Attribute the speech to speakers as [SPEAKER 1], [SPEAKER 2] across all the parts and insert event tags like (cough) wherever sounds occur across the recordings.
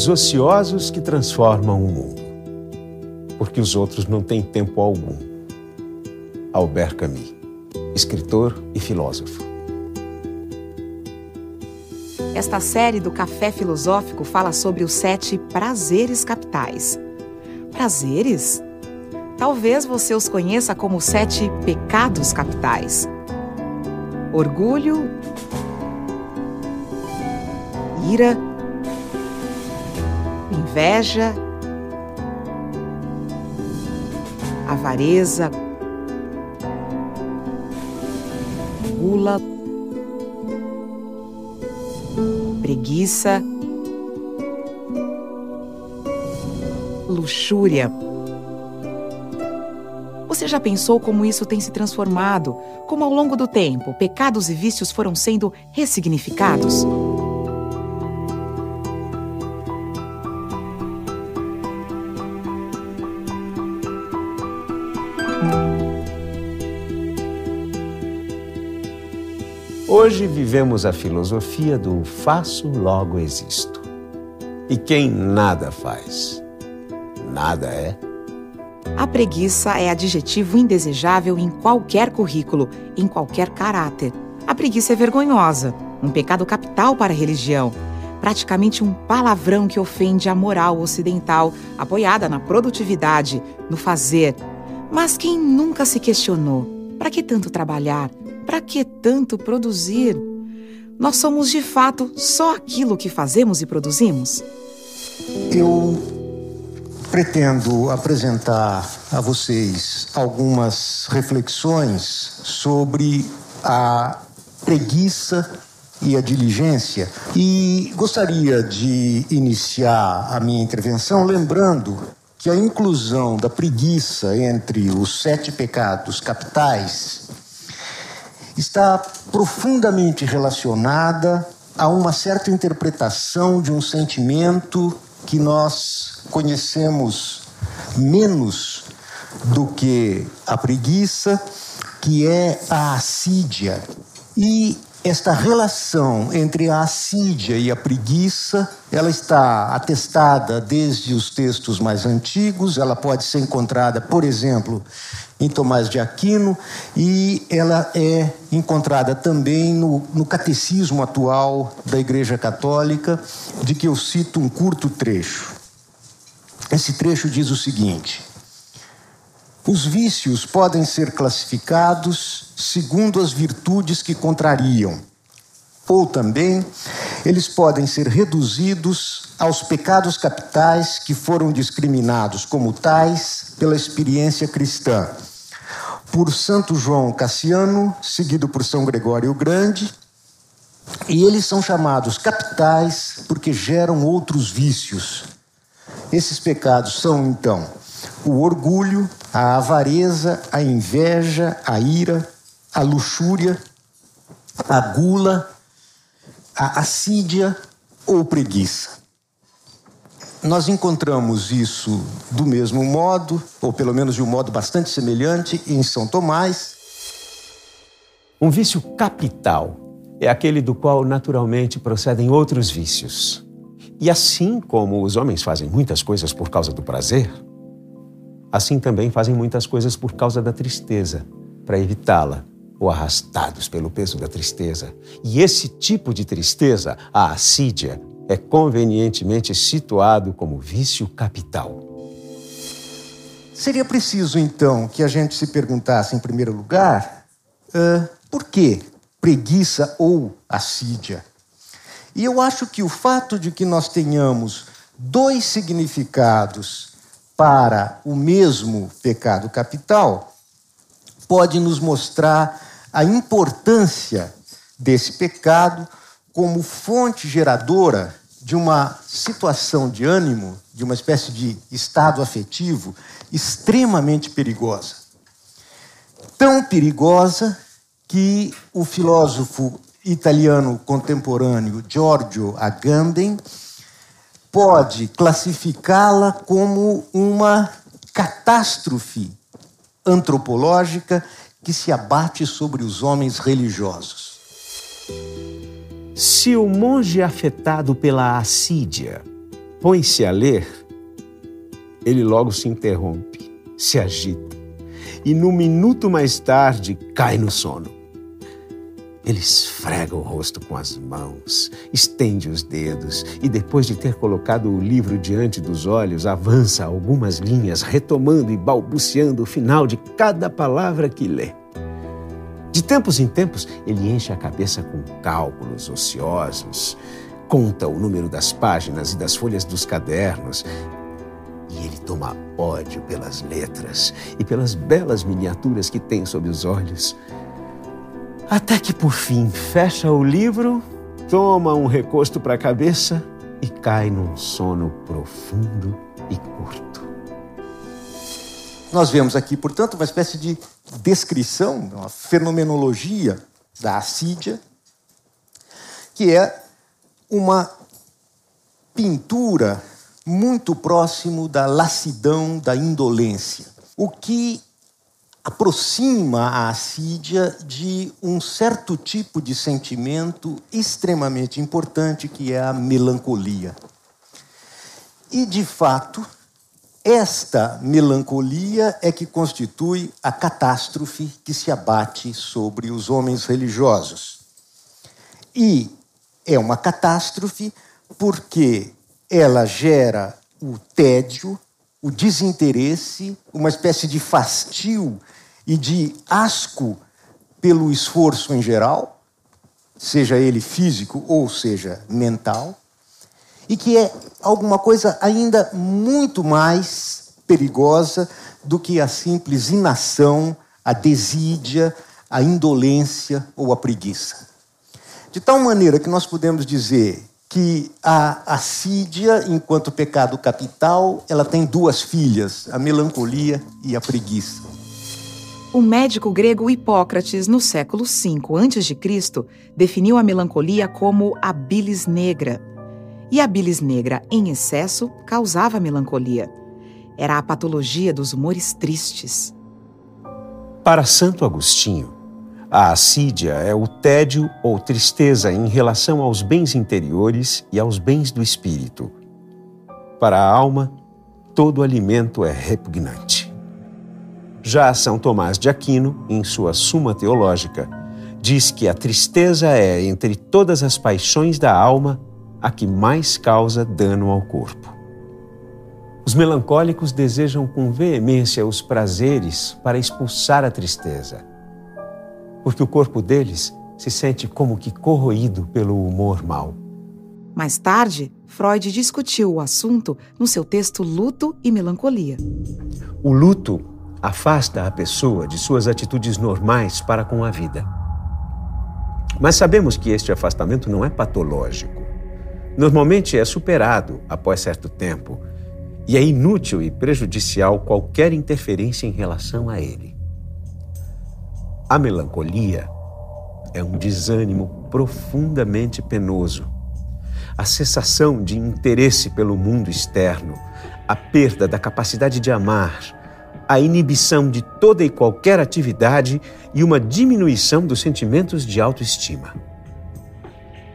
[SPEAKER 1] Os ociosos que transformam o mundo, porque os outros não têm tempo algum. Albert Camus, escritor e filósofo.
[SPEAKER 2] Esta série do Café Filosófico fala sobre os sete prazeres capitais. Prazeres? Talvez você os conheça como sete pecados capitais. Orgulho, ira, inveja, avareza, gula, preguiça, luxúria. Você já pensou como isso tem se transformado? Como ao longo do tempo, pecados e vícios foram sendo ressignificados?
[SPEAKER 1] Hoje vivemos a filosofia do faço, logo existo. E quem nada faz, nada é.
[SPEAKER 2] A preguiça é adjetivo indesejável em qualquer currículo, em qualquer caráter. A preguiça é vergonhosa, um pecado capital para a religião, praticamente um palavrão que ofende a moral ocidental, apoiada na produtividade, no fazer. Mas quem nunca se questionou? Para que tanto trabalhar? Para que tanto produzir? Nós somos de fato só aquilo que fazemos e produzimos?
[SPEAKER 3] Eu pretendo apresentar a vocês algumas reflexões sobre a preguiça e a diligência. E gostaria de iniciar a minha intervenção lembrando que a inclusão da preguiça entre os sete pecados capitais está profundamente relacionada a uma certa interpretação de um sentimento que nós conhecemos menos do que a preguiça, que é a assídia. E esta relação entre a assídia e a preguiça, ela está atestada desde os textos mais antigos, ela pode ser encontrada, por exemplo, em Tomás de Aquino, e ela é encontrada também no, no catecismo atual da Igreja Católica, de que eu cito um curto trecho. Esse trecho diz o seguinte: Os vícios podem ser classificados segundo as virtudes que contrariam, ou também eles podem ser reduzidos aos pecados capitais que foram discriminados como tais pela experiência cristã por Santo João Cassiano, seguido por São Gregório o Grande, e eles são chamados capitais porque geram outros vícios. Esses pecados são então o orgulho, a avareza, a inveja, a ira, a luxúria, a gula, a assídia ou preguiça. Nós encontramos isso do mesmo modo, ou pelo menos de um modo bastante semelhante, em São Tomás.
[SPEAKER 1] Um vício capital é aquele do qual naturalmente procedem outros vícios. E assim como os homens fazem muitas coisas por causa do prazer, assim também fazem muitas coisas por causa da tristeza, para evitá-la, ou arrastados pelo peso da tristeza. E esse tipo de tristeza, a assídia, é convenientemente situado como vício capital.
[SPEAKER 3] Seria preciso, então, que a gente se perguntasse, em primeiro lugar, uh, por que preguiça ou assídia? E eu acho que o fato de que nós tenhamos dois significados para o mesmo pecado capital pode nos mostrar a importância desse pecado como fonte geradora de uma situação de ânimo, de uma espécie de estado afetivo extremamente perigosa. Tão perigosa que o filósofo italiano contemporâneo Giorgio Agamben pode classificá-la como uma catástrofe antropológica que se abate sobre os homens religiosos.
[SPEAKER 1] Se o monge afetado pela assídia põe-se a ler, ele logo se interrompe, se agita e, no minuto mais tarde, cai no sono. Ele esfrega o rosto com as mãos, estende os dedos e, depois de ter colocado o livro diante dos olhos, avança algumas linhas, retomando e balbuciando o final de cada palavra que lê. De tempos em tempos, ele enche a cabeça com cálculos ociosos, conta o número das páginas e das folhas dos cadernos e ele toma ódio pelas letras e pelas belas miniaturas que tem sob os olhos. Até que por fim fecha o livro, toma um recosto para a cabeça e cai num sono profundo e curto.
[SPEAKER 3] Nós vemos aqui, portanto, uma espécie de descrição, uma fenomenologia da assídia, que é uma pintura muito próximo da lassidão, da indolência, o que aproxima a assídia de um certo tipo de sentimento extremamente importante que é a melancolia. E, de fato, esta melancolia é que constitui a catástrofe que se abate sobre os homens religiosos. E é uma catástrofe porque ela gera o tédio, o desinteresse, uma espécie de fastio e de asco pelo esforço em geral, seja ele físico ou seja mental, e que é alguma coisa ainda muito mais perigosa do que a simples inação, a desídia, a indolência ou a preguiça. De tal maneira que nós podemos dizer que a assídia, enquanto pecado capital, ela tem duas filhas, a melancolia e a preguiça.
[SPEAKER 2] O médico grego Hipócrates, no século V a.C., definiu a melancolia como a bilis negra. E a bilis negra, em excesso, causava melancolia. Era a patologia dos humores tristes.
[SPEAKER 1] Para Santo Agostinho, a assídia é o tédio ou tristeza em relação aos bens interiores e aos bens do espírito. Para a alma, todo alimento é repugnante. Já São Tomás de Aquino, em sua Suma Teológica, diz que a tristeza é, entre todas as paixões da alma, a que mais causa dano ao corpo. Os melancólicos desejam com veemência os prazeres para expulsar a tristeza porque o corpo deles se sente como que corroído pelo humor mau.
[SPEAKER 2] Mais tarde, Freud discutiu o assunto no seu texto Luto e Melancolia.
[SPEAKER 1] O luto afasta a pessoa de suas atitudes normais para com a vida. Mas sabemos que este afastamento não é patológico. Normalmente é superado após certo tempo e é inútil e prejudicial qualquer interferência em relação a ele. A melancolia é um desânimo profundamente penoso. A cessação de interesse pelo mundo externo, a perda da capacidade de amar, a inibição de toda e qualquer atividade e uma diminuição dos sentimentos de autoestima.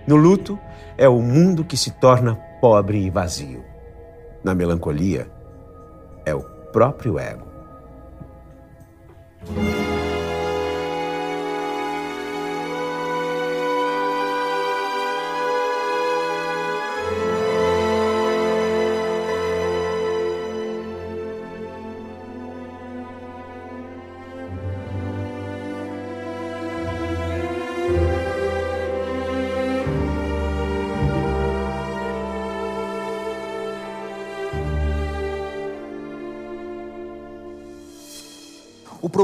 [SPEAKER 1] No luto, é o mundo que se torna pobre e vazio. Na melancolia, é o próprio ego.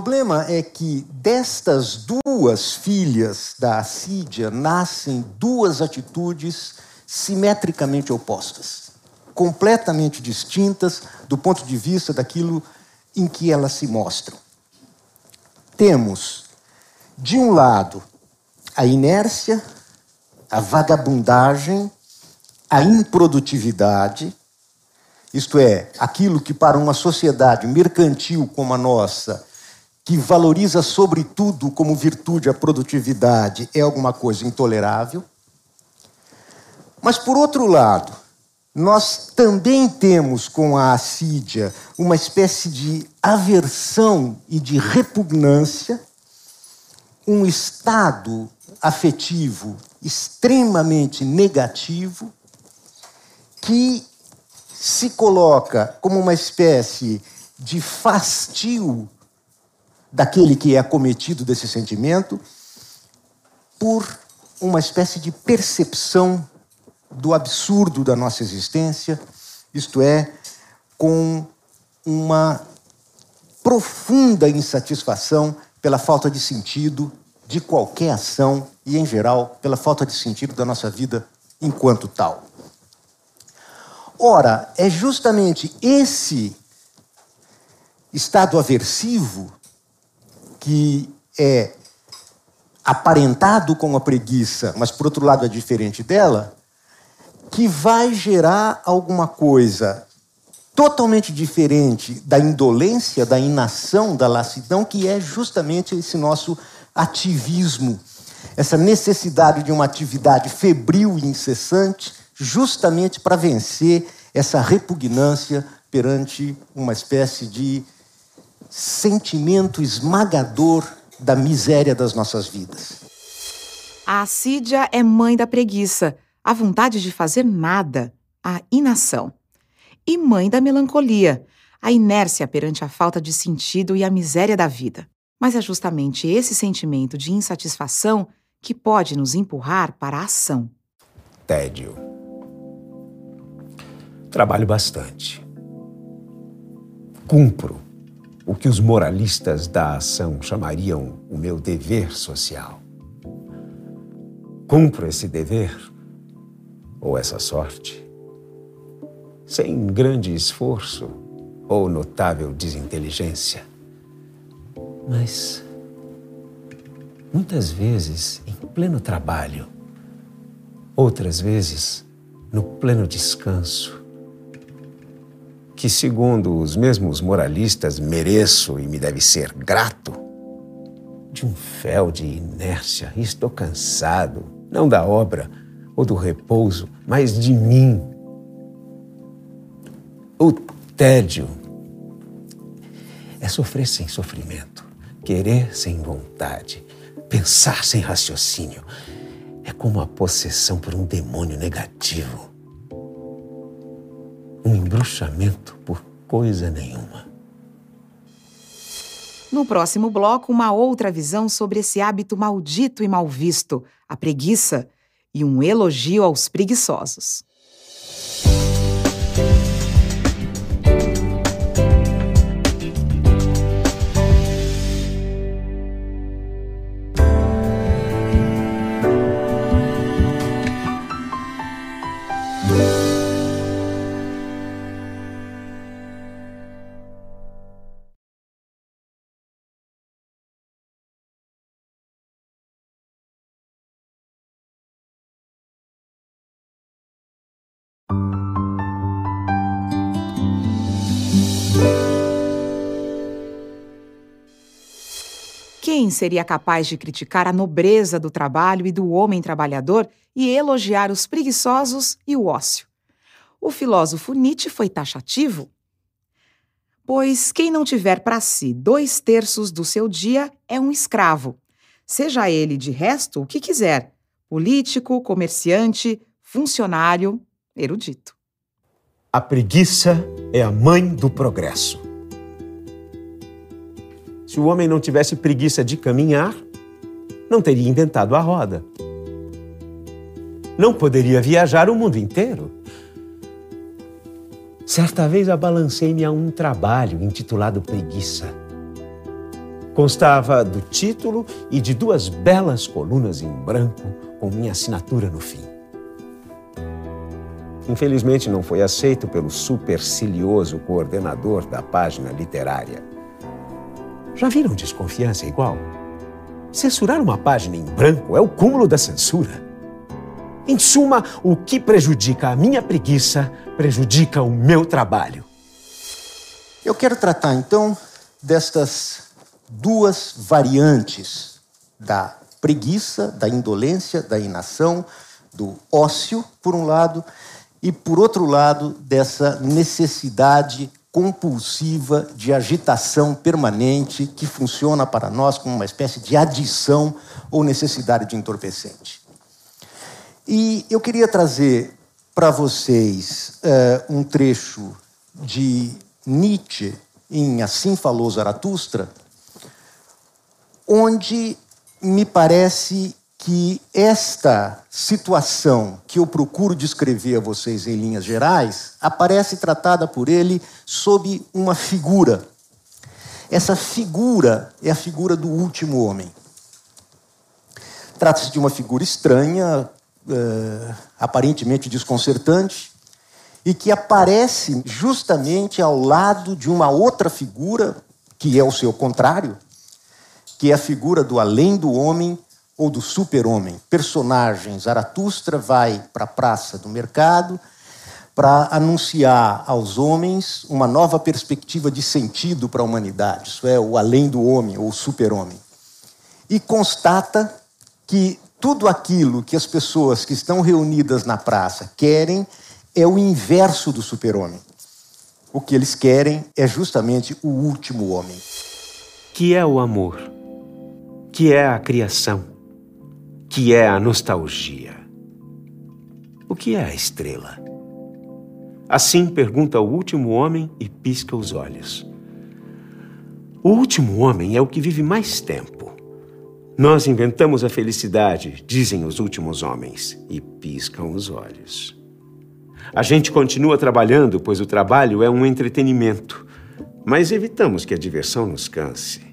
[SPEAKER 3] Problema é que destas duas filhas da Assídia nascem duas atitudes simetricamente opostas, completamente distintas do ponto de vista daquilo em que elas se mostram. Temos, de um lado, a inércia, a vagabundagem, a improdutividade, isto é, aquilo que para uma sociedade mercantil como a nossa que valoriza sobretudo como virtude a produtividade, é alguma coisa intolerável. Mas, por outro lado, nós também temos com a assídia uma espécie de aversão e de repugnância, um estado afetivo extremamente negativo que se coloca como uma espécie de fastio daquele que é acometido desse sentimento por uma espécie de percepção do absurdo da nossa existência, isto é, com uma profunda insatisfação pela falta de sentido de qualquer ação e, em geral, pela falta de sentido da nossa vida enquanto tal. Ora, é justamente esse estado aversivo que é aparentado com a preguiça, mas por outro lado é diferente dela, que vai gerar alguma coisa totalmente diferente da indolência, da inação, da lassidão, que é justamente esse nosso ativismo, essa necessidade de uma atividade febril e incessante, justamente para vencer essa repugnância perante uma espécie de sentimento esmagador da miséria das nossas vidas.
[SPEAKER 2] A assídia é mãe da preguiça, a vontade de fazer nada, a inação. E mãe da melancolia, a inércia perante a falta de sentido e a miséria da vida. Mas é justamente esse sentimento de insatisfação que pode nos empurrar para a ação.
[SPEAKER 1] Tédio. Trabalho bastante. Cumpro o que os moralistas da ação chamariam o meu dever social. Cumpro esse dever, ou essa sorte, sem grande esforço ou notável desinteligência. Mas, muitas vezes, em pleno trabalho, outras vezes, no pleno descanso, que, segundo os mesmos moralistas, mereço e me deve ser grato? De um fel de inércia, estou cansado, não da obra ou do repouso, mas de mim. O tédio é sofrer sem sofrimento, querer sem vontade, pensar sem raciocínio. É como a possessão por um demônio negativo embruxamento por coisa nenhuma.
[SPEAKER 2] No próximo bloco, uma outra visão sobre esse hábito maldito e mal visto, a preguiça, e um elogio aos preguiçosos. Quem seria capaz de criticar a nobreza do trabalho e do homem trabalhador e elogiar os preguiçosos e o ócio? O filósofo Nietzsche foi taxativo. Pois quem não tiver para si dois terços do seu dia é um escravo, seja ele de resto o que quiser, político, comerciante, funcionário, erudito.
[SPEAKER 1] A preguiça é a mãe do progresso. Se o homem não tivesse preguiça de caminhar, não teria inventado a roda. Não poderia viajar o mundo inteiro. Certa vez abalancei-me a um trabalho intitulado Preguiça. Constava do título e de duas belas colunas em branco com minha assinatura no fim. Infelizmente não foi aceito pelo supercilioso coordenador da página literária. Já viram desconfiança igual? Censurar uma página em branco é o cúmulo da censura. Em suma, o que prejudica a minha preguiça prejudica o meu trabalho.
[SPEAKER 3] Eu quero tratar então destas duas variantes da preguiça, da indolência, da inação, do ócio, por um lado, e, por outro lado, dessa necessidade compulsiva de agitação permanente que funciona para nós como uma espécie de adição ou necessidade de entorpecente. E eu queria trazer para vocês uh, um trecho de Nietzsche em Assim Falou Zaratustra, onde me parece que esta situação que eu procuro descrever a vocês em linhas gerais aparece tratada por ele sob uma figura. Essa figura é a figura do último homem. Trata-se de uma figura estranha, uh, aparentemente desconcertante, e que aparece justamente ao lado de uma outra figura, que é o seu contrário, que é a figura do além do homem ou do super-homem. Personagem Zaratustra vai para a praça do mercado para anunciar aos homens uma nova perspectiva de sentido para a humanidade, isso é, o além do homem ou super-homem. E constata que tudo aquilo que as pessoas que estão reunidas na praça querem é o inverso do super-homem. O que eles querem é justamente o último homem.
[SPEAKER 1] Que é o amor? Que é a criação? Que é a nostalgia? O que é a estrela? Assim pergunta o último homem e pisca os olhos. O último homem é o que vive mais tempo. Nós inventamos a felicidade, dizem os últimos homens, e piscam os olhos. A gente continua trabalhando, pois o trabalho é um entretenimento, mas evitamos que a diversão nos canse.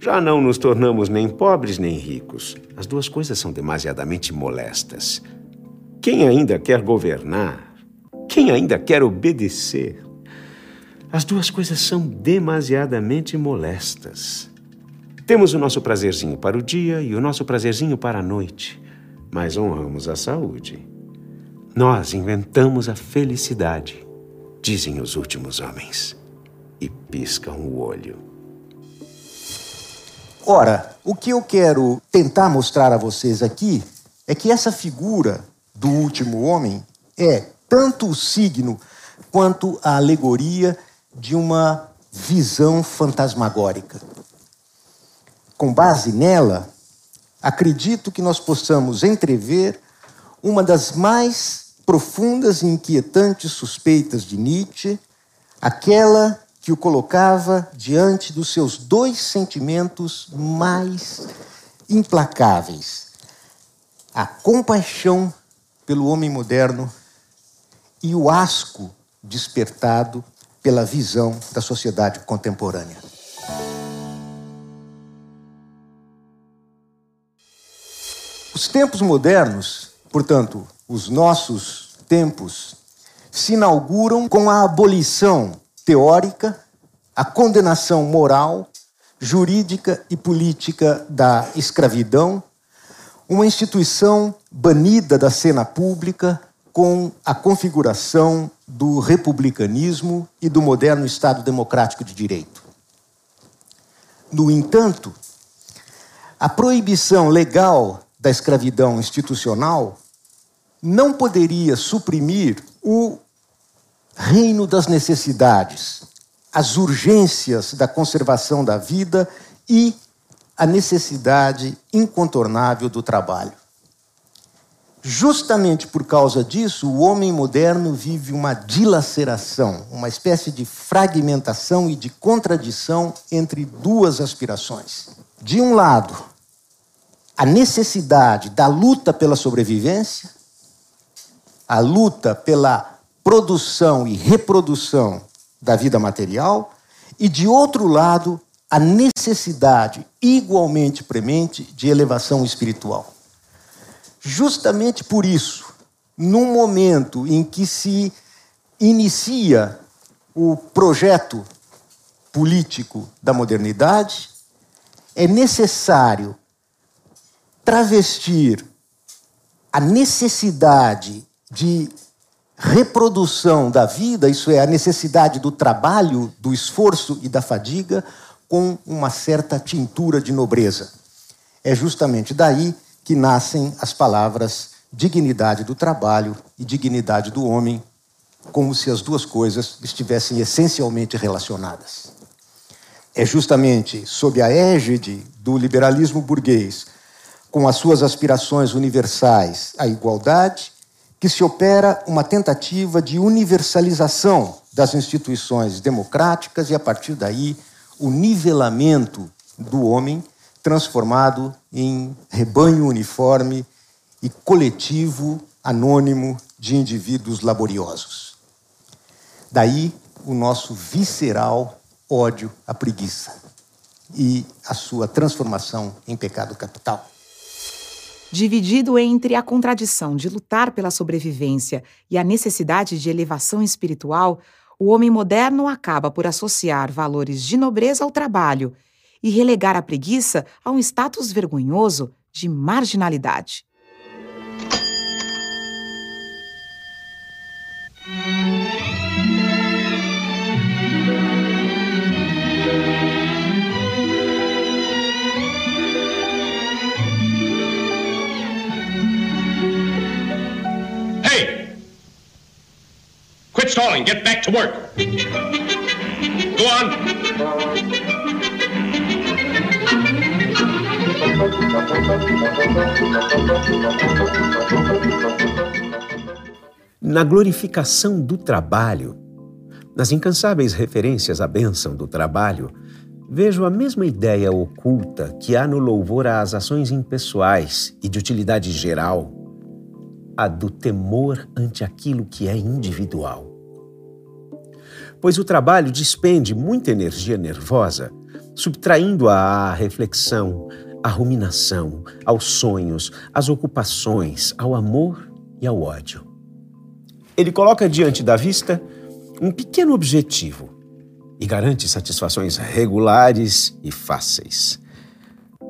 [SPEAKER 1] Já não nos tornamos nem pobres nem ricos. As duas coisas são demasiadamente molestas. Quem ainda quer governar? Quem ainda quer obedecer? As duas coisas são demasiadamente molestas. Temos o nosso prazerzinho para o dia e o nosso prazerzinho para a noite, mas honramos a saúde. Nós inventamos a felicidade, dizem os últimos homens, e piscam o olho.
[SPEAKER 3] Ora, o que eu quero tentar mostrar a vocês aqui é que essa figura do último homem é tanto o signo quanto a alegoria de uma visão fantasmagórica. Com base nela, acredito que nós possamos entrever uma das mais profundas e inquietantes suspeitas de Nietzsche, aquela que o colocava diante dos seus dois sentimentos mais implacáveis: a compaixão pelo homem moderno e o asco despertado pela visão da sociedade contemporânea. Os tempos modernos, portanto, os nossos tempos se inauguram com a abolição teórica, a condenação moral, jurídica e política da escravidão, uma instituição banida da cena pública com a configuração do republicanismo e do moderno Estado democrático de direito. No entanto, a proibição legal da escravidão institucional não poderia suprimir o reino das necessidades, as urgências da conservação da vida e a necessidade incontornável do trabalho. Justamente por causa disso, o homem moderno vive uma dilaceração, uma espécie de fragmentação e de contradição entre duas aspirações. De um lado, a necessidade da luta pela sobrevivência, a luta pela produção e reprodução da vida material, e, de outro lado, a necessidade igualmente premente de elevação espiritual. Justamente por isso, num momento em que se inicia o projeto político da modernidade, é necessário travestir a necessidade de reprodução da vida, isso é, a necessidade do trabalho, do esforço e da fadiga, com uma certa tintura de nobreza. É justamente daí que nascem as palavras dignidade do trabalho e dignidade do homem, como se as duas coisas estivessem essencialmente relacionadas. É justamente sob a égide do liberalismo burguês, com as suas aspirações universais à igualdade, que se opera uma tentativa de universalização das instituições democráticas e, a partir daí, o nivelamento do homem transformado em rebanho uniforme e coletivo anônimo de indivíduos laboriosos. Daí o nosso visceral ódio à preguiça e a sua transformação em pecado capital.
[SPEAKER 2] Dividido entre a contradição de lutar pela sobrevivência e a necessidade de elevação espiritual, o homem moderno acaba por associar valores de nobreza ao trabalho e relegar a preguiça a um status vergonhoso de marginalidade.
[SPEAKER 4] Quit stalling. Get back to work. Go on.
[SPEAKER 1] Na glorificação do trabalho, nas incansáveis referências à bênção do trabalho, vejo a mesma ideia oculta que há no louvor às ações impessoais e de utilidade geral, a do temor ante aquilo que é individual pois o trabalho despende muita energia nervosa, subtraindo-a à reflexão, à ruminação, aos sonhos, às ocupações, ao amor e ao ódio. Ele coloca diante da vista um pequeno objetivo e garante satisfações regulares e fáceis.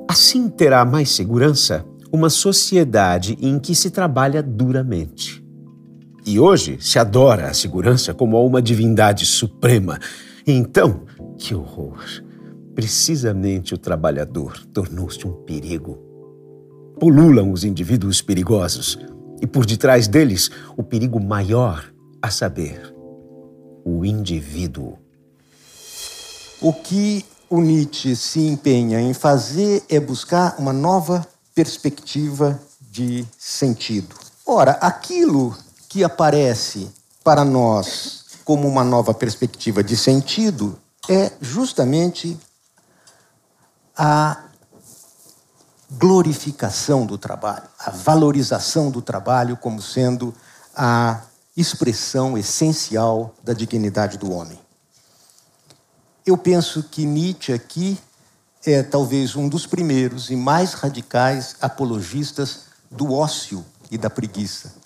[SPEAKER 1] Assim terá mais segurança uma sociedade em que se trabalha duramente. E hoje se adora a segurança como a uma divindade suprema. Então, que horror! Precisamente o trabalhador tornou-se um perigo. Pululam os indivíduos perigosos e por detrás deles o perigo maior, a saber, o indivíduo.
[SPEAKER 3] O que o Nietzsche se empenha em fazer é buscar uma nova perspectiva de sentido. Ora, aquilo que aparece para nós como uma nova perspectiva de sentido é justamente a glorificação do trabalho, a valorização do trabalho como sendo a expressão essencial da dignidade do homem. Eu penso que Nietzsche aqui é talvez um dos primeiros e mais radicais apologistas do ócio e da preguiça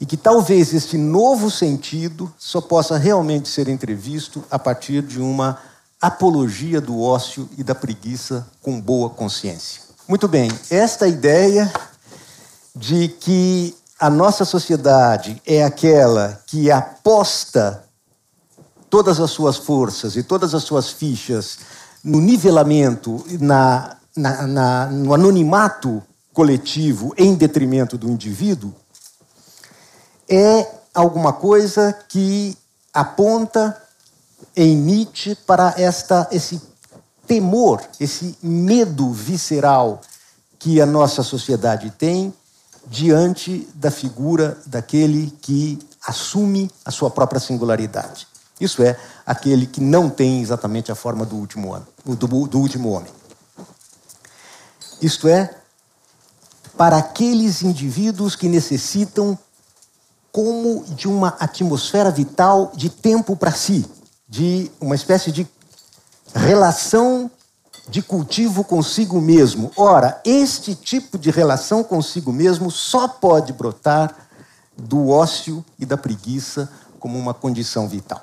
[SPEAKER 3] e que talvez este novo sentido só possa realmente ser entrevisto a partir de uma apologia do ócio e da preguiça com boa consciência. Muito bem, esta ideia de que a nossa sociedade é aquela que aposta todas as suas forças e todas as suas fichas no nivelamento, na, na, na, no anonimato coletivo em detrimento do indivíduo, é alguma coisa que aponta em Nietzsche para esta, esse temor, esse medo visceral que a nossa sociedade tem diante da figura daquele que assume a sua própria singularidade. Isso é, aquele que não tem exatamente a forma do último homem. Do, do último homem. Isto é, para aqueles indivíduos que necessitam como de uma atmosfera vital de tempo para si, de uma espécie de relação de cultivo consigo mesmo. Ora, este tipo de relação consigo mesmo só pode brotar do ócio e da preguiça como uma condição vital.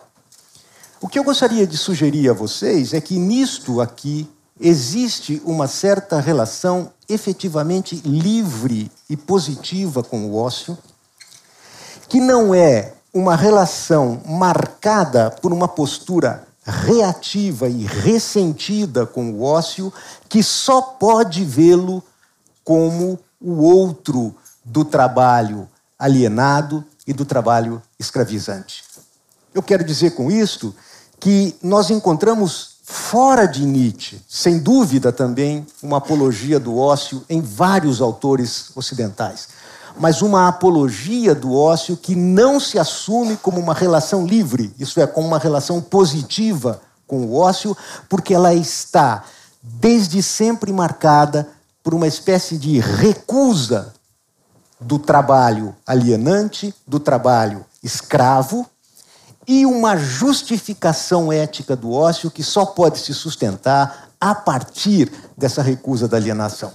[SPEAKER 3] O que eu gostaria de sugerir a vocês é que nisto aqui existe uma certa relação efetivamente livre e positiva com o ócio que não é uma relação marcada por uma postura reativa e ressentida com o ócio, que só pode vê-lo como o outro do trabalho alienado e do trabalho escravizante. Eu quero dizer com isto que nós encontramos fora de Nietzsche, sem dúvida também, uma apologia do ócio em vários autores ocidentais, mas uma apologia do ócio que não se assume como uma relação livre, isso é, como uma relação positiva com o ócio, porque ela está desde sempre marcada por uma espécie de recusa do trabalho alienante, do trabalho escravo, e uma justificação ética do ócio que só pode se sustentar a partir dessa recusa da alienação.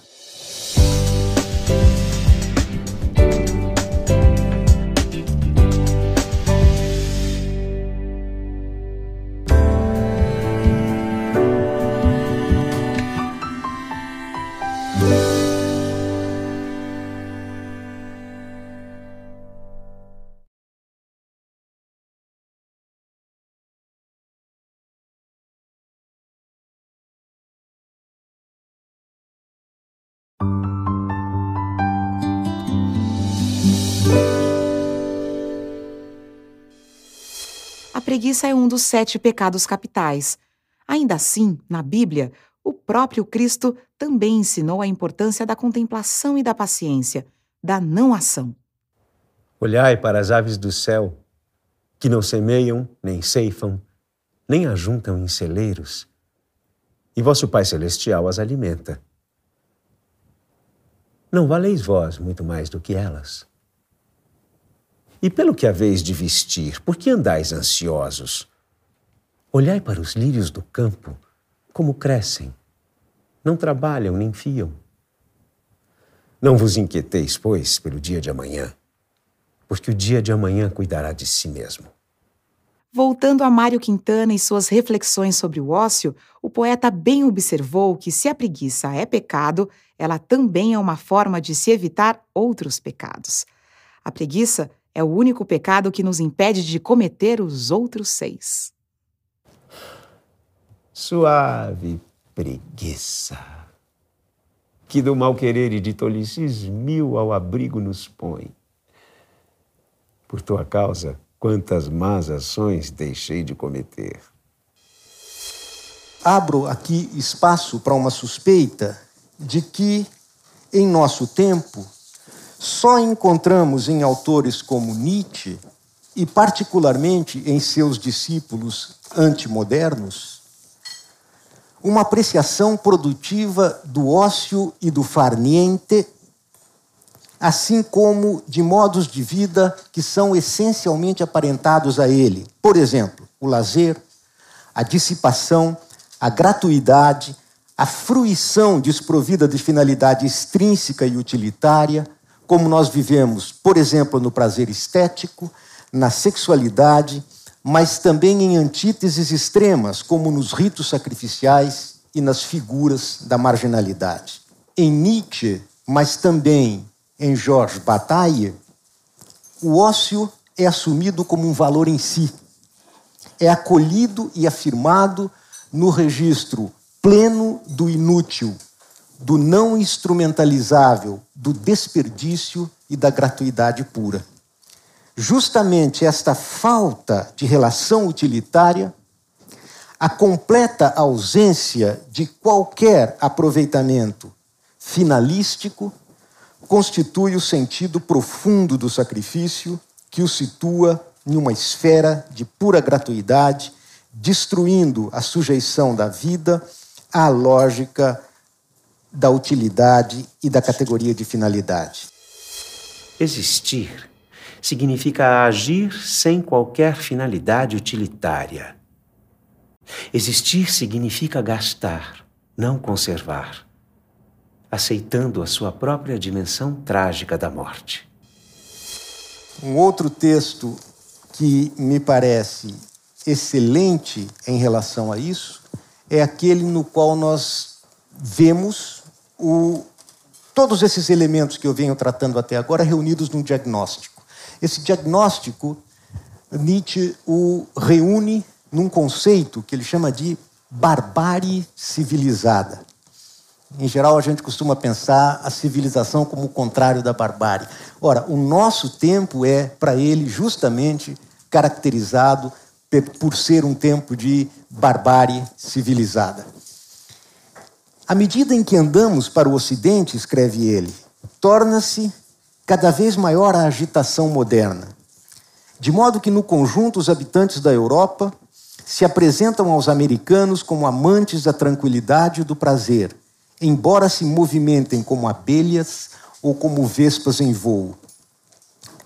[SPEAKER 2] Preguiça é um dos sete pecados capitais. Ainda assim, na Bíblia, o próprio Cristo também ensinou a importância da contemplação e da paciência, da não ação.
[SPEAKER 1] Olhai para as aves do céu, que não semeiam, nem ceifam, nem ajuntam em celeiros, e vosso Pai Celestial as alimenta. Não valeis vós muito mais do que elas? E pelo que haveis de vestir, por que andais ansiosos? Olhai para os lírios do campo, como crescem. Não trabalham nem fiam. Não vos inquieteis, pois, pelo dia de amanhã, porque o dia de amanhã cuidará de si mesmo.
[SPEAKER 2] Voltando a Mário Quintana e suas reflexões sobre o ócio, o poeta bem observou que se a preguiça é pecado, ela também é uma forma de se evitar outros pecados. A preguiça é o único pecado que nos impede de cometer os outros seis.
[SPEAKER 1] Suave preguiça, que do mal querer e de tolices mil ao abrigo nos põe. Por tua causa, quantas más ações deixei de cometer.
[SPEAKER 3] Abro aqui espaço para uma suspeita de que, em nosso tempo, só encontramos em autores como Nietzsche, e particularmente em seus discípulos antimodernos, uma apreciação produtiva do ócio e do farniente, assim como de modos de vida que são essencialmente aparentados a ele. Por exemplo, o lazer, a dissipação, a gratuidade, a fruição desprovida de finalidade extrínseca e utilitária, como nós vivemos, por exemplo, no prazer estético, na sexualidade, mas também em antíteses extremas, como nos ritos sacrificiais e nas figuras da marginalidade. Em Nietzsche, mas também em Georges Bataille, o ócio é assumido como um valor em si. É acolhido e afirmado no registro pleno do inútil, do não instrumentalizável, do desperdício e da gratuidade pura. Justamente esta falta de relação utilitária, a completa ausência de qualquer aproveitamento finalístico, constitui o sentido profundo do sacrifício que o situa em uma esfera de pura gratuidade, destruindo a sujeição da vida à lógica da utilidade e da categoria de finalidade.
[SPEAKER 1] Existir significa agir sem qualquer finalidade utilitária. Existir significa gastar, não conservar, aceitando a sua própria dimensão trágica da morte.
[SPEAKER 3] Um outro texto que me parece excelente em relação a isso é aquele no qual nós vemos o, todos esses elementos que eu venho tratando até agora reunidos num diagnóstico. Esse diagnóstico, Nietzsche o reúne num conceito que ele chama de barbárie civilizada. Em geral, a gente costuma pensar a civilização como o contrário da barbárie. Ora, o nosso tempo é, para ele, justamente caracterizado por ser um tempo de barbárie civilizada. À medida em que andamos para o Ocidente, escreve ele, torna-se cada vez maior a agitação moderna. De modo que, no conjunto, os habitantes da Europa se apresentam aos americanos como amantes da tranquilidade e do prazer, embora se movimentem como abelhas ou como vespas em voo.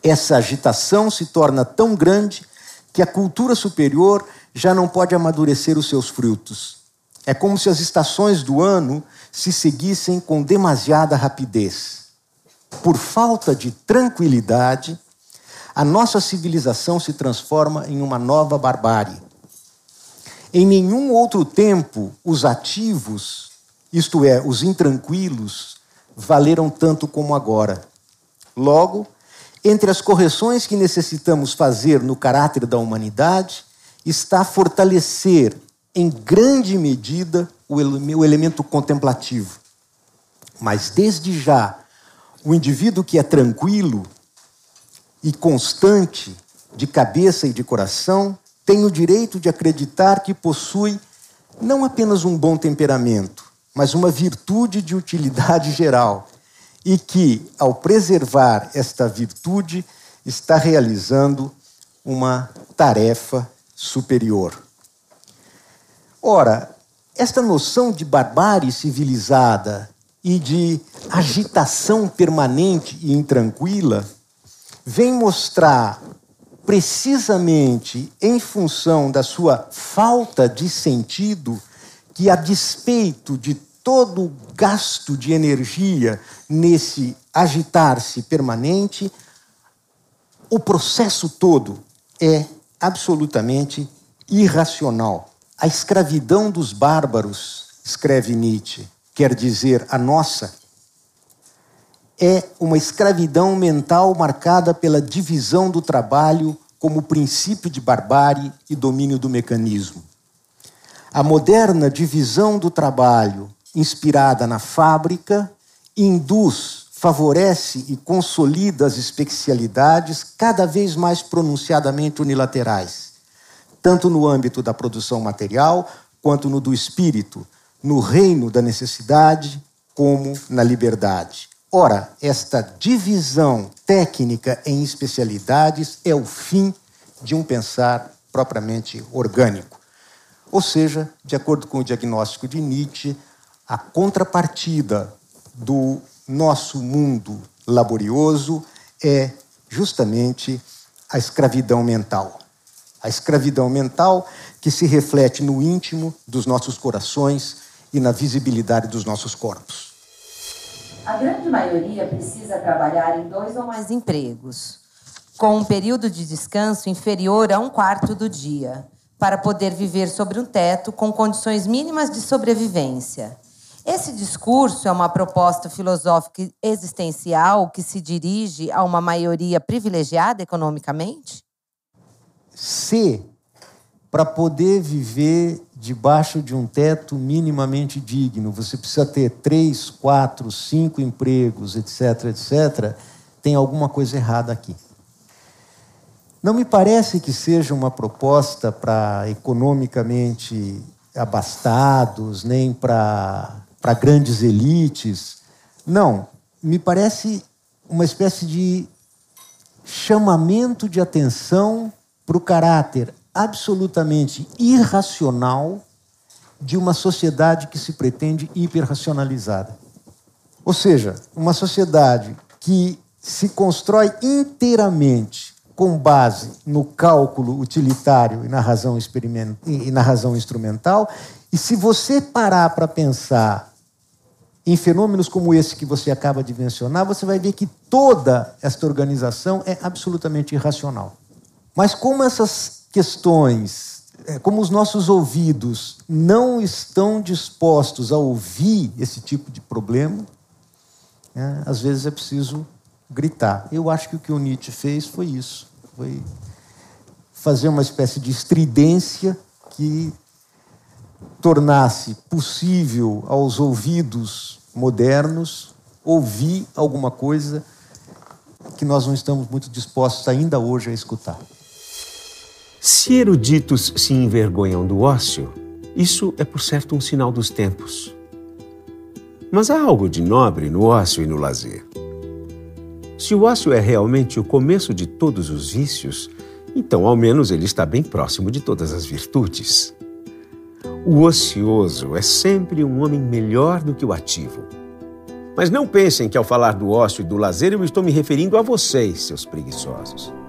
[SPEAKER 3] Essa agitação se torna tão grande que a cultura superior já não pode amadurecer os seus frutos. É como se as estações do ano se seguissem com demasiada rapidez. Por falta de tranquilidade, a nossa civilização se transforma em uma nova barbárie. Em nenhum outro tempo, os ativos, isto é, os intranquilos, valeram tanto como agora. Logo, entre as correções que necessitamos fazer no caráter da humanidade, está fortalecer, em grande medida, o elemento contemplativo. Mas, desde já, o indivíduo que é tranquilo e constante, de cabeça e de coração, tem o direito de acreditar que possui não apenas um bom temperamento, mas uma virtude de utilidade (laughs) geral e que, ao preservar esta virtude, está realizando uma tarefa superior. Ora, esta noção de barbárie civilizada e de agitação permanente e intranquila vem mostrar, precisamente em função da sua falta de sentido, que, a despeito de todo o gasto de energia nesse agitar-se permanente, o processo todo é absolutamente irracional. A escravidão dos bárbaros, escreve Nietzsche, quer dizer a nossa, é uma escravidão mental marcada pela divisão do trabalho como princípio de barbárie e domínio do mecanismo. A moderna divisão do trabalho inspirada na fábrica, induz, favorece e consolida as especialidades cada vez mais pronunciadamente unilaterais, tanto no âmbito da produção material quanto no do espírito, no reino da necessidade como na liberdade. Ora, esta divisão técnica em especialidades é o fim de um pensar propriamente orgânico. Ou seja, de acordo com o diagnóstico de Nietzsche, a contrapartida do nosso mundo laborioso é justamente a escravidão mental. A escravidão mental que se reflete no íntimo dos nossos corações e na visibilidade dos nossos corpos.
[SPEAKER 5] A grande maioria precisa trabalhar em dois ou mais empregos, com um período de descanso inferior a um quarto do dia, para poder viver sobre um teto com condições mínimas de sobrevivência. Esse discurso é uma proposta filosófica existencial que se dirige a uma maioria privilegiada economicamente?
[SPEAKER 3] Se, para poder viver debaixo de um teto minimamente digno, você precisa ter três, quatro, cinco empregos, etc., etc., tem alguma coisa errada aqui. Não me parece que seja uma proposta para economicamente abastados, nem para grandes elites. Não, me parece uma espécie de chamamento de atenção para o caráter absolutamente irracional de uma sociedade que se pretende hiperracionalizada. Ou seja, uma sociedade que se constrói inteiramente com base no cálculo utilitário e na razão, e na razão instrumental, e se você parar para pensar em fenômenos como esse que você acaba de mencionar, você vai ver que toda esta organização é absolutamente irracional. Mas como essas questões, é, como os nossos ouvidos não estão dispostos a ouvir esse tipo de problema, é, às vezes é preciso gritar. Eu acho que o que o Nietzsche fez foi isso, foi fazer uma espécie de estridência que tornasse possível aos ouvidos modernos ouvir alguma coisa que nós não estamos muito dispostos ainda hoje a escutar.
[SPEAKER 1] Se eruditos se envergonham do ócio, isso é por certo um sinal dos tempos. Mas há algo de nobre no ócio e no lazer. Se o ócio é realmente o começo de todos os vícios, então ao menos ele está bem próximo de todas as virtudes. O ocioso é sempre um homem melhor do que o ativo. Mas não pensem que ao falar do ócio e do lazer eu estou me referindo a vocês, seus preguiçosos.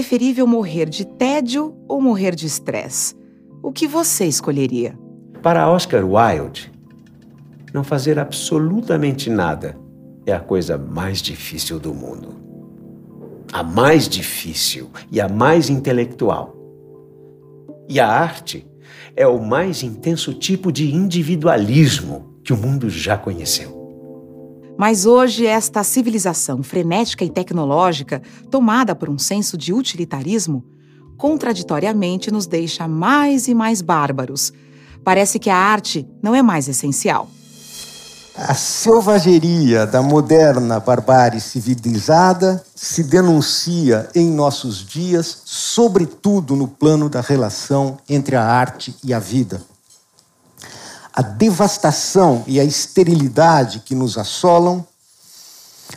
[SPEAKER 2] Preferível morrer de tédio ou morrer de estresse? O que você escolheria?
[SPEAKER 1] Para Oscar Wilde, não fazer absolutamente nada é a coisa mais difícil do mundo. A mais difícil e a mais intelectual. E a arte é o mais intenso tipo de individualismo que o mundo já conheceu.
[SPEAKER 2] Mas hoje, esta civilização frenética e tecnológica, tomada por um senso de utilitarismo, contraditoriamente nos deixa mais e mais bárbaros. Parece que a arte não é mais essencial.
[SPEAKER 3] A selvageria da moderna barbárie civilizada se denuncia em nossos dias, sobretudo no plano da relação entre a arte e a vida a devastação e a esterilidade que nos assolam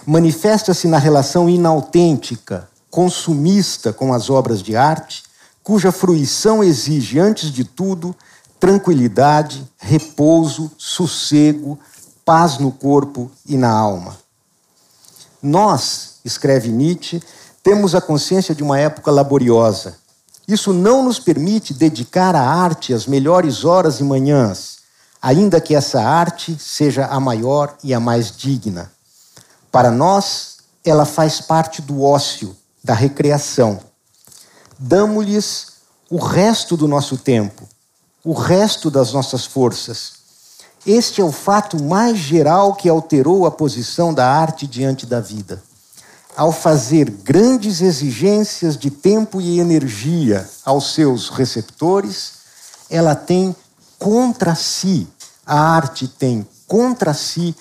[SPEAKER 3] manifesta-se na relação inautêntica, consumista com as obras de arte, cuja fruição exige, antes de tudo, tranquilidade, repouso, sossego, paz no corpo e na alma. Nós, escreve Nietzsche, temos a consciência de uma época laboriosa. Isso não nos permite dedicar à arte as melhores horas e manhãs, ainda que essa arte seja a maior e a mais digna. Para nós, ela faz parte do ócio, da recreação. Damos-lhes o resto do nosso tempo, o resto das nossas forças. Este é o fato mais geral que alterou a posição da arte diante da vida. Ao fazer grandes exigências de tempo e energia aos seus receptores, ela tem contra si, a arte tem contra si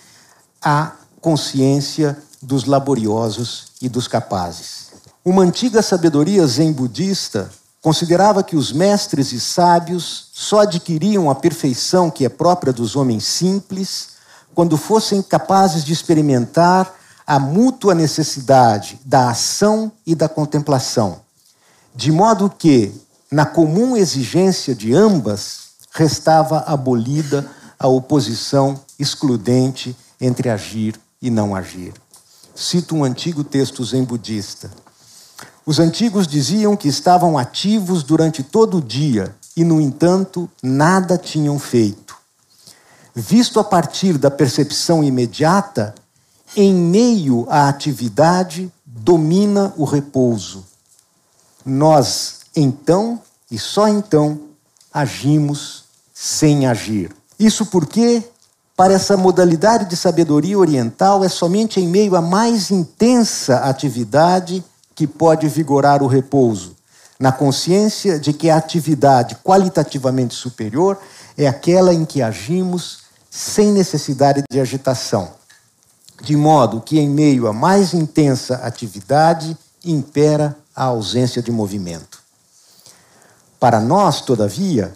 [SPEAKER 3] a consciência dos laboriosos e dos capazes. Uma antiga sabedoria zen budista considerava que os mestres e sábios só adquiriam a perfeição que é própria dos homens simples quando fossem capazes de experimentar a mútua necessidade da ação e da contemplação, de modo que, na comum exigência de ambas, restava abolida a oposição excludente entre agir e não agir. Cito um antigo texto zen budista. Os antigos diziam que estavam ativos durante todo o dia e, no entanto, nada tinham feito. Visto a partir da percepção imediata, em meio à atividade domina o repouso. Nós, então, e só então, agimos sem agir. Isso porque, para essa modalidade de sabedoria oriental, é somente em meio à mais intensa atividade que pode vigorar o repouso, na consciência de que a atividade qualitativamente superior é aquela em que agimos sem necessidade de agitação, de modo que, em meio à mais intensa atividade, impera a ausência de movimento. Para nós, todavia,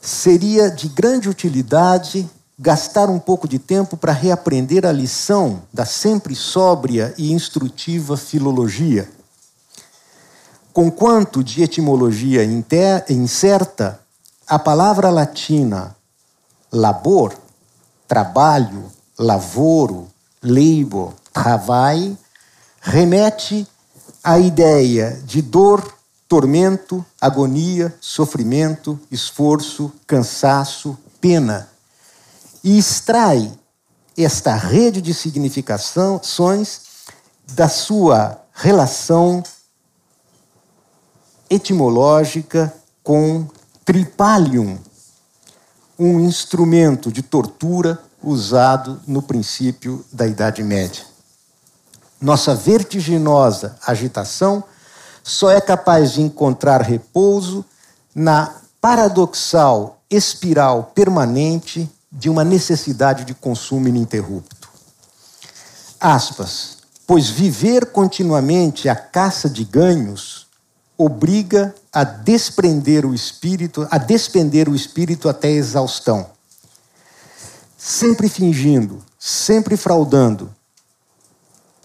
[SPEAKER 3] seria de grande utilidade gastar um pouco de tempo para reaprender a lição da sempre sóbria e instrutiva filologia. Conquanto de etimologia incerta, a palavra latina labor, trabalho, lavoro, labor, travail, remete à ideia de dor, tormento, agonia, sofrimento, esforço, cansaço, pena, e extrai esta rede de significações da sua relação etimológica com tripalium, um instrumento de tortura usado no princípio da Idade Média. Nossa vertiginosa agitação só é capaz de encontrar repouso na paradoxal espiral permanente de uma necessidade de consumo ininterrupto. Aspas. Pois viver continuamente a caça de ganhos obriga a desprender o espírito, a despender o espírito até a exaustão. Sempre fingindo, sempre fraudando,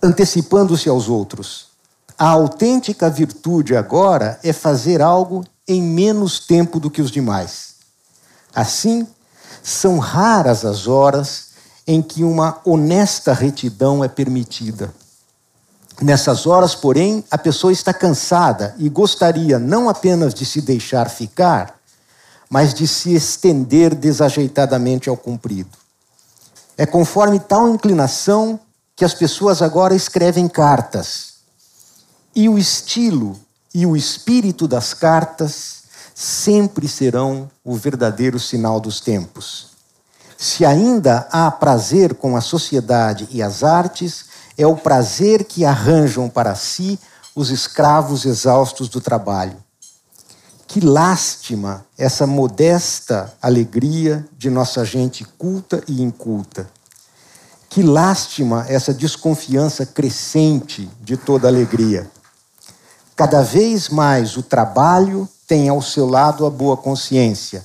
[SPEAKER 3] antecipando-se aos outros. A autêntica virtude agora é fazer algo em menos tempo do que os demais. Assim, são raras as horas em que uma honesta retidão é permitida. Nessas horas, porém, a pessoa está cansada e gostaria não apenas de se deixar ficar, mas de se estender desajeitadamente ao comprido. É conforme tal inclinação que as pessoas agora escrevem cartas. E o estilo e o espírito das cartas sempre serão o verdadeiro sinal dos tempos. Se ainda há prazer com a sociedade e as artes, é o prazer que arranjam para si os escravos exaustos do trabalho. Que lástima essa modesta alegria de nossa gente culta e inculta. Que lástima essa desconfiança crescente de toda alegria. Cada vez mais o trabalho tem ao seu lado a boa consciência,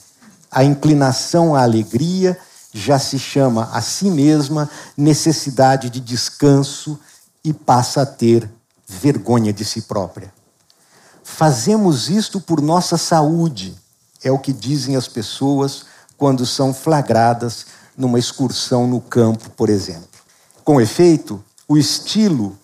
[SPEAKER 3] a inclinação à alegria já se chama a si mesma necessidade de descanso e passa a ter vergonha de si própria. Fazemos isto por nossa saúde, é o que dizem as pessoas quando são flagradas numa excursão no campo, por exemplo. Com efeito, o estilo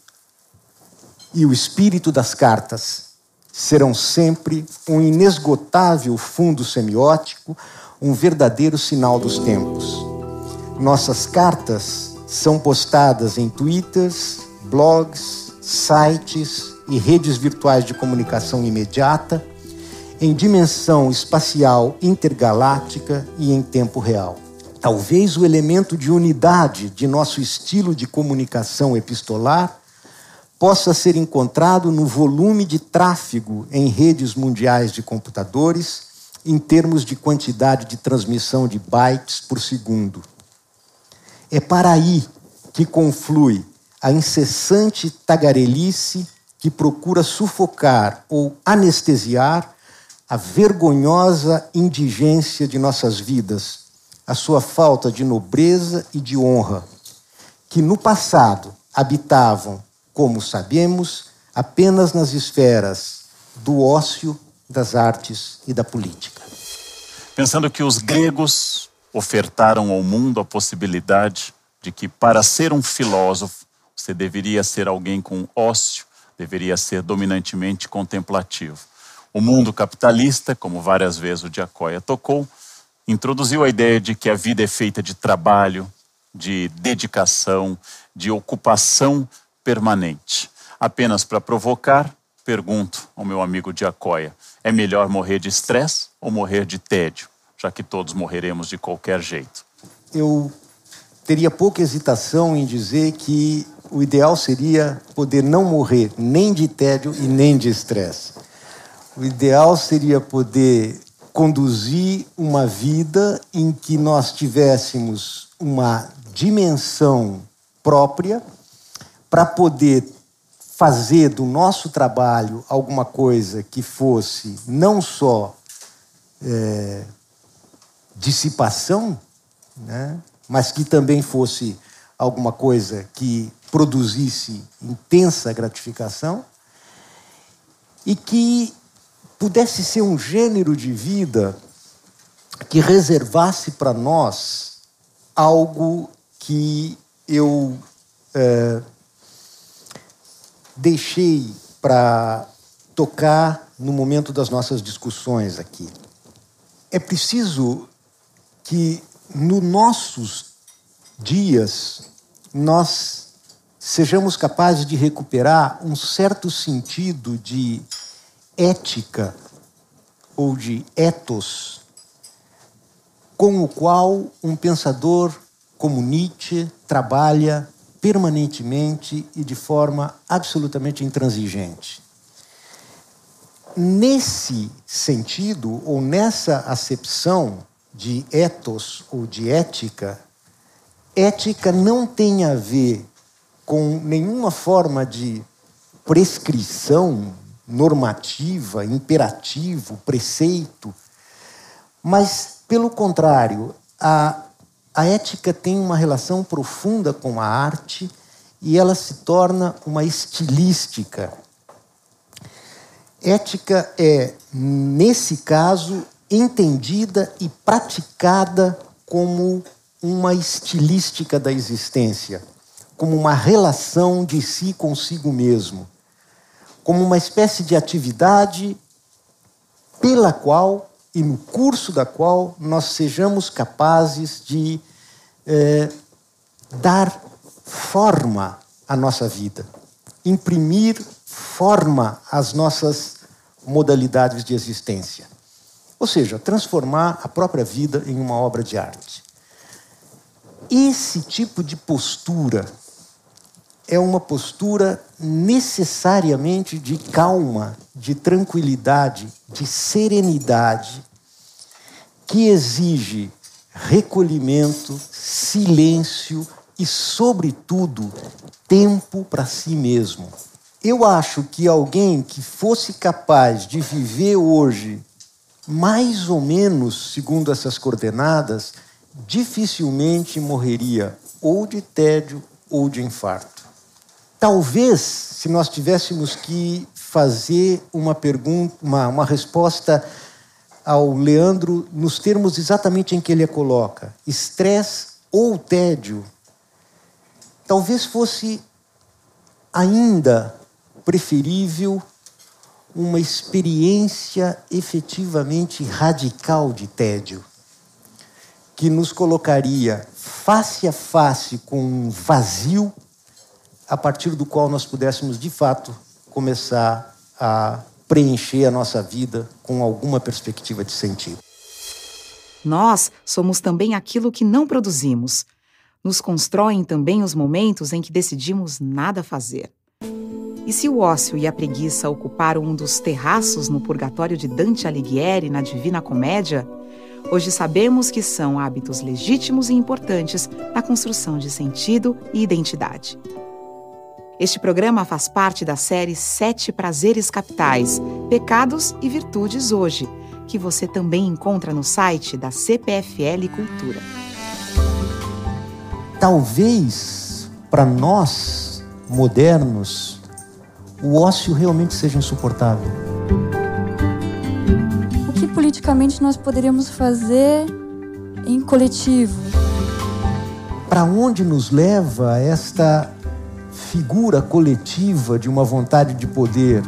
[SPEAKER 3] e o espírito das cartas serão sempre um inesgotável fundo semiótico, um verdadeiro sinal dos tempos. Nossas cartas são postadas em twitters, blogs, sites e redes virtuais de comunicação imediata, em dimensão espacial intergaláctica e em tempo real. Talvez o elemento de unidade de nosso estilo de comunicação epistolar possa ser encontrado no volume de tráfego em redes mundiais de computadores em termos de quantidade de transmissão de bytes por segundo. É para aí que conflui a incessante tagarelice que procura sufocar ou anestesiar a vergonhosa indigência de nossas vidas, a sua falta de nobreza e de honra, que no passado habitavam como sabemos, apenas nas esferas do ócio, das artes e da política.
[SPEAKER 6] Pensando que os gregos ofertaram ao mundo a possibilidade de que, para ser um filósofo, você deveria ser alguém com ócio, deveria ser dominantemente contemplativo. O mundo capitalista, como várias vezes o Diacóia tocou, introduziu a ideia de que a vida é feita de trabalho, de dedicação, de ocupação permanente. Apenas para provocar, pergunto ao meu amigo Diacóia: é melhor morrer de estresse ou morrer de tédio, já que todos morreremos de qualquer jeito?
[SPEAKER 3] Eu teria pouca hesitação em dizer que o ideal seria poder não morrer nem de tédio e nem de estresse. O ideal seria poder conduzir uma vida em que nós tivéssemos uma dimensão própria para poder fazer do nosso trabalho alguma coisa que fosse não só é, dissipação, né, mas que também fosse alguma coisa que produzisse intensa gratificação e que pudesse ser um gênero de vida que reservasse para nós algo que eu é, deixei para tocar no momento das nossas discussões aqui. É preciso que nos nossos dias nós sejamos capazes de recuperar um certo sentido de ética ou de ethos com o qual um pensador como Nietzsche trabalha permanentemente e de forma absolutamente intransigente. Nesse sentido, ou nessa acepção de ethos ou de ética, ética não tem a ver com nenhuma forma de prescrição normativa, imperativo, preceito, mas, pelo contrário, a, a ética tem uma relação profunda com a arte e ela se torna uma estilística. Ética é, nesse caso, entendida e praticada como uma estilística da existência, como uma relação de si consigo mesmo, como uma espécie de atividade pela qual e no curso da qual nós sejamos capazes de é, dar forma à nossa vida, imprimir forma às nossas modalidades de existência. Ou seja, transformar a própria vida em uma obra de arte. Esse tipo de postura é uma postura necessariamente de calma, de tranquilidade, de serenidade, que exige recolhimento, silêncio e, sobretudo, tempo para si mesmo. Eu acho que alguém que fosse capaz de viver hoje mais ou menos segundo essas coordenadas, dificilmente morreria ou de tédio ou de infarto. Talvez, se nós tivéssemos que fazer uma pergunta, uma, uma resposta ao Leandro nos termos exatamente em que ele a coloca, estresse ou tédio, talvez fosse ainda preferível uma experiência efetivamente radical de tédio, que nos colocaria face a face com um vazio, a partir do qual nós pudéssemos, de fato, começar a preencher a nossa vida com alguma perspectiva de sentido.
[SPEAKER 2] Nós somos também aquilo que não produzimos. Nos constroem também os momentos em que decidimos nada fazer. E se o ócio e a preguiça ocuparam um dos terraços no purgatório de Dante Alighieri na Divina Comédia, hoje sabemos que são hábitos legítimos e importantes na construção de sentido e identidade. Este programa faz parte da série Sete Prazeres Capitais, Pecados e Virtudes Hoje, que você também encontra no site da CPFL Cultura.
[SPEAKER 3] Talvez para nós modernos o ócio realmente seja insuportável.
[SPEAKER 7] O que politicamente nós poderíamos fazer em coletivo?
[SPEAKER 3] Para onde nos leva esta figura coletiva de uma vontade de poder?